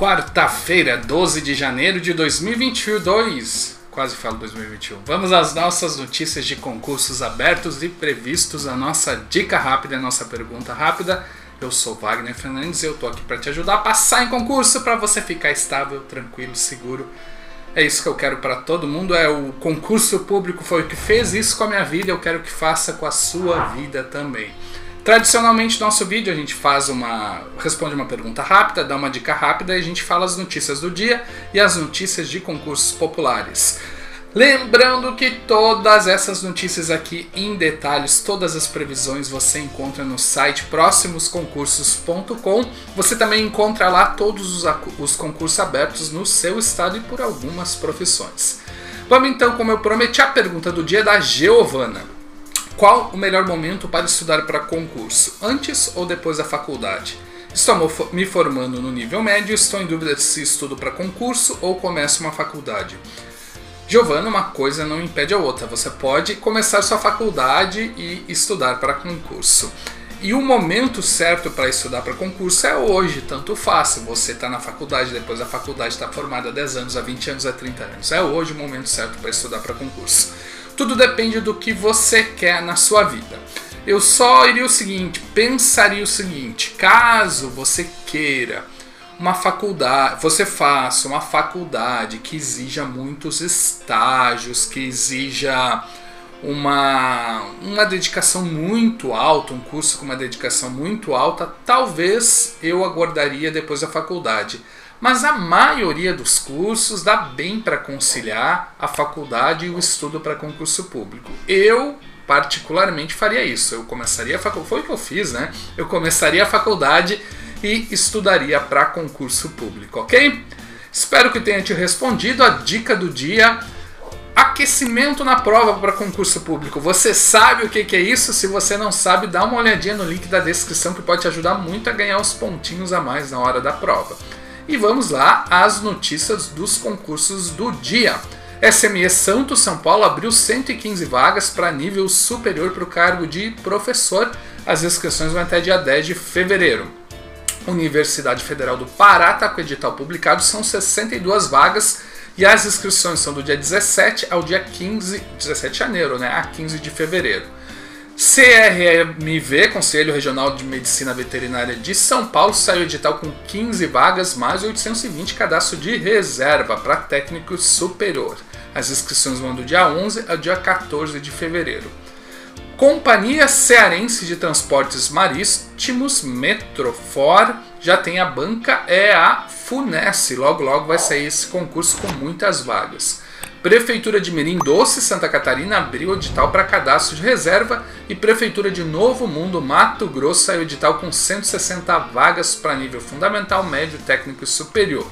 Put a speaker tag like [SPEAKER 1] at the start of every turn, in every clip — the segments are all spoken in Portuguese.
[SPEAKER 1] Quarta-feira, 12 de janeiro de 2022. Quase falo 2021. Vamos às nossas notícias de concursos abertos e previstos. A nossa dica rápida, a nossa pergunta rápida. Eu sou Wagner Fernandes e eu tô aqui para te ajudar a passar em concurso para você ficar estável, tranquilo, seguro. É isso que eu quero para todo mundo. É o concurso público foi o que fez isso com a minha vida. Eu quero que faça com a sua vida também. Tradicionalmente, nosso vídeo a gente faz uma. responde uma pergunta rápida, dá uma dica rápida e a gente fala as notícias do dia e as notícias de concursos populares. Lembrando que todas essas notícias aqui em detalhes, todas as previsões você encontra no site próximosconcursos.com. Você também encontra lá todos os, os concursos abertos no seu estado e por algumas profissões. Vamos então, como eu prometi, a pergunta do dia da Giovana. Qual o melhor momento para estudar para concurso? Antes ou depois da faculdade? Estou me formando no nível médio, estou em dúvida se estudo para concurso ou começo uma faculdade. Giovana, uma coisa não impede a outra. Você pode começar sua faculdade e estudar para concurso. E o momento certo para estudar para concurso é hoje, tanto faz. Você está na faculdade, depois da faculdade está formada há 10 anos, há 20 anos, há 30 anos. É hoje o momento certo para estudar para concurso. Tudo depende do que você quer na sua vida. Eu só iria o seguinte, pensaria o seguinte, caso você queira uma faculdade, você faça uma faculdade que exija muitos estágios, que exija uma, uma dedicação muito alta, um curso com uma dedicação muito alta, talvez eu aguardaria depois da faculdade. Mas a maioria dos cursos dá bem para conciliar a faculdade e o estudo para concurso público. Eu, particularmente, faria isso. Eu começaria a faculdade, foi o que eu fiz, né? Eu começaria a faculdade e estudaria para concurso público, ok? Espero que tenha te respondido a dica do dia. Aquecimento na prova para concurso público. Você sabe o que, é isso? Se você não sabe, dá uma olhadinha no link da descrição que pode te ajudar muito a ganhar os pontinhos a mais na hora da prova. E vamos lá às notícias dos concursos do dia. SME Santo São Paulo abriu 115 vagas para nível superior para o cargo de professor. As inscrições vão até dia 10 de fevereiro. Universidade Federal do Pará está com o edital publicado, são 62 vagas e as inscrições são do dia 17 ao dia 15, 17 de janeiro, né, a 15 de fevereiro. CRMV, Conselho Regional de Medicina Veterinária de São Paulo, saiu edital com 15 vagas, mais 820 cadastro de reserva para técnico superior. As inscrições vão do dia 11 ao dia 14 de fevereiro. Companhia Cearense de Transportes Marítimos, Metrofor, já tem a banca, é a Funesse. Logo, logo vai sair esse concurso com muitas vagas. Prefeitura de Mirim Doce, Santa Catarina, abriu edital para cadastro de reserva e Prefeitura de Novo Mundo, Mato Grosso, saiu edital com 160 vagas para nível fundamental, médio, técnico e superior.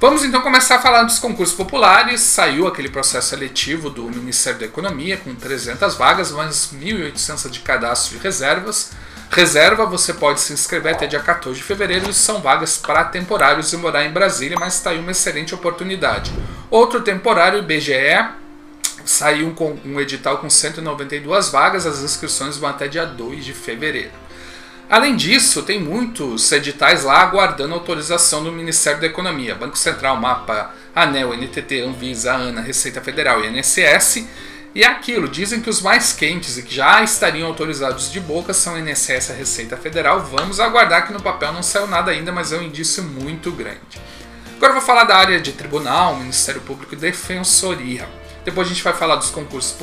[SPEAKER 1] Vamos então começar a falar dos concursos populares. Saiu aquele processo seletivo do Ministério da Economia com 300 vagas, mais 1.800 de cadastro de reservas. Reserva, você pode se inscrever até dia 14 de fevereiro e são vagas para temporários e morar em Brasília, mas está aí uma excelente oportunidade. Outro temporário, IBGE, saiu com um edital com 192 vagas, as inscrições vão até dia 2 de fevereiro. Além disso, tem muitos editais lá aguardando autorização do Ministério da Economia, Banco Central, MAPA, ANEL, NTT, Anvisa, ANA, Receita Federal e INSS e é aquilo, dizem que os mais quentes e que já estariam autorizados de boca são INSS e a Receita Federal. Vamos aguardar que no papel não saiu nada ainda, mas é um indício muito grande. Agora vou falar da área de tribunal, Ministério Público e Defensoria. Depois a gente vai falar dos concursos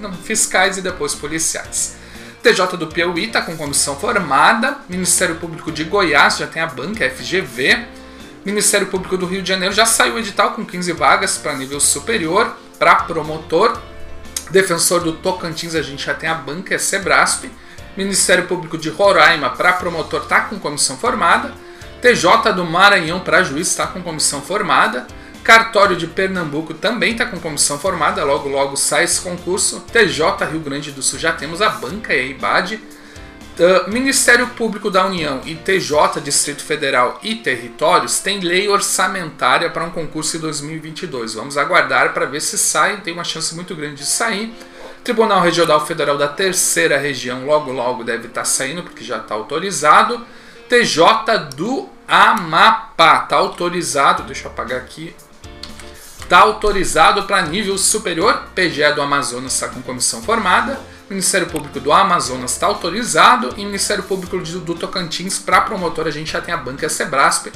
[SPEAKER 1] não, fiscais e depois policiais. TJ do Piauí está com comissão formada. Ministério Público de Goiás já tem a banca FGV. Ministério Público do Rio de Janeiro já saiu o edital com 15 vagas para nível superior para promotor. Defensor do Tocantins, a gente já tem a banca, é Sebrasp. Ministério Público de Roraima, para promotor, está com comissão formada. TJ do Maranhão, para juiz, está com comissão formada. Cartório de Pernambuco também está com comissão formada, logo logo sai esse concurso. TJ Rio Grande do Sul já temos a banca e a IBAD. Uh, Ministério Público da União e TJ Distrito Federal e Territórios tem lei orçamentária para um concurso em 2022. Vamos aguardar para ver se sai, tem uma chance muito grande de sair. Tribunal Regional Federal da Terceira Região logo logo deve estar tá saindo porque já está autorizado. TJ do Amapá. Tá autorizado, deixa eu apagar aqui. Tá autorizado para nível superior. PGE do Amazonas está com comissão formada. Ministério Público do Amazonas está autorizado. E Ministério Público do Tocantins, para promotor, a gente já tem a banca Sebrasp.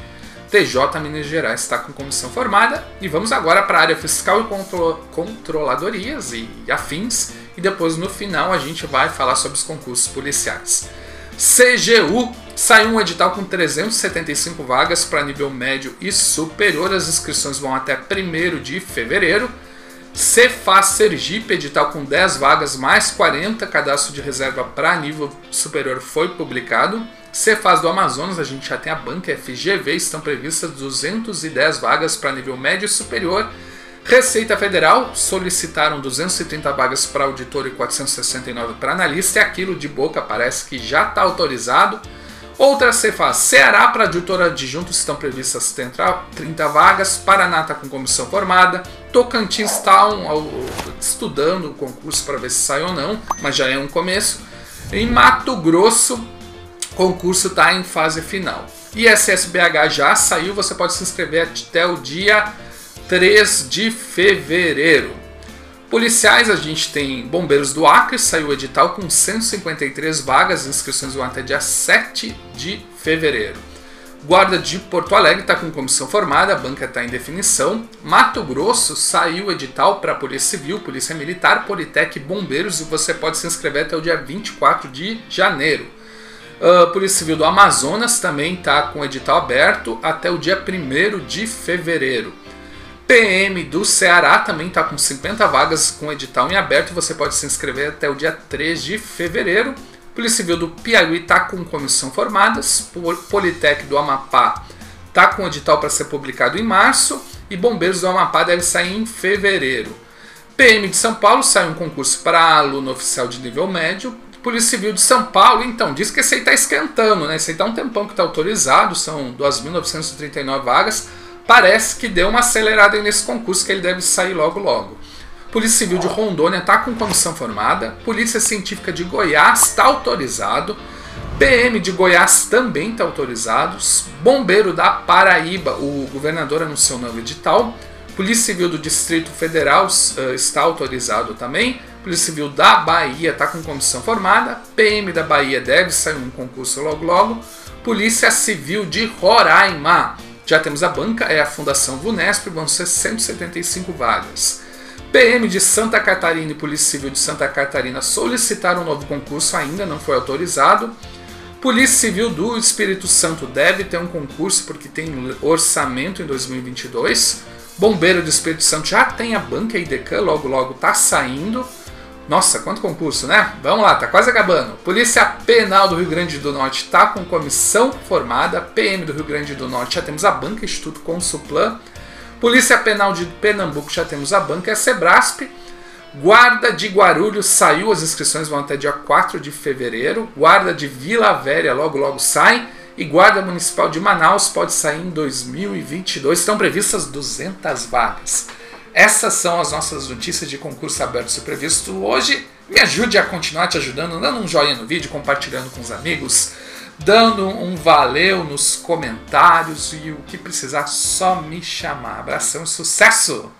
[SPEAKER 1] TJ Minas Gerais está com comissão formada. E vamos agora para a área fiscal e contro controladorias e afins. E depois no final a gente vai falar sobre os concursos policiais. CGU saiu um edital com 375 vagas para nível médio e superior. As inscrições vão até 1 de fevereiro. Cefaz Sergipe, edital com 10 vagas mais 40, cadastro de reserva para nível superior foi publicado. Cefaz do Amazonas, a gente já tem a banca FGV, estão previstas 210 vagas para nível médio e superior. Receita Federal solicitaram 230 vagas para auditor e 469 para analista, e aquilo de boca parece que já está autorizado. Outra Cefaz, Ceará para auditor adjunto estão previstas 30 vagas, Paraná está com comissão formada, Tocantins está estudando o concurso para ver se sai ou não, mas já é um começo. Em Mato Grosso, concurso está em fase final. ISSBH já saiu, você pode se inscrever até o dia 3 de fevereiro. Policiais, a gente tem Bombeiros do Acre, saiu o edital com 153 vagas, inscrições vão até dia 7 de fevereiro. Guarda de Porto Alegre está com comissão formada, a banca está em definição. Mato Grosso saiu edital para Polícia Civil, Polícia Militar, Politec Bombeiros e você pode se inscrever até o dia 24 de janeiro. Uh, Polícia Civil do Amazonas também está com edital aberto até o dia 1 de fevereiro. PM do Ceará também está com 50 vagas com edital em aberto e você pode se inscrever até o dia 3 de fevereiro. Polícia Civil do Piauí está com comissão formadas. Politec do Amapá está com edital para ser publicado em março. E Bombeiros do Amapá deve sair em fevereiro. PM de São Paulo sai um concurso para aluno oficial de nível médio. Polícia Civil de São Paulo, então, diz que esse aí está esquentando, né? Esse aí está um tempão que está autorizado, são 2.939 vagas parece que deu uma acelerada nesse concurso que ele deve sair logo logo. Polícia Civil de Rondônia está com comissão formada, Polícia Científica de Goiás está autorizado, PM de Goiás também está autorizado, Bombeiro da Paraíba, o governador anunciou novo edital, Polícia Civil do Distrito Federal uh, está autorizado também, Polícia Civil da Bahia está com comissão formada, PM da Bahia deve sair um concurso logo logo, Polícia Civil de Roraima já temos a banca, é a Fundação Vunesp, vão ser 175 vagas. PM de Santa Catarina e Polícia Civil de Santa Catarina solicitaram um novo concurso, ainda não foi autorizado. Polícia Civil do Espírito Santo deve ter um concurso porque tem orçamento em 2022. Bombeiro do Espírito Santo já tem a banca IDECAN, logo logo está saindo. Nossa, quanto concurso, né? Vamos lá, tá quase acabando. Polícia Penal do Rio Grande do Norte está com comissão formada. PM do Rio Grande do Norte já temos a banca Instituto Consuplan. Polícia Penal de Pernambuco já temos a banca é Sebrasp. Guarda de Guarulhos saiu, as inscrições vão até dia 4 de fevereiro. Guarda de Vila Velha logo logo sai. E Guarda Municipal de Manaus pode sair em 2022. Estão previstas 200 vagas. Essas são as nossas notícias de concurso aberto e previsto hoje. Me ajude a continuar te ajudando, dando um joinha no vídeo, compartilhando com os amigos, dando um valeu nos comentários e o que precisar, só me chamar. Abração e sucesso!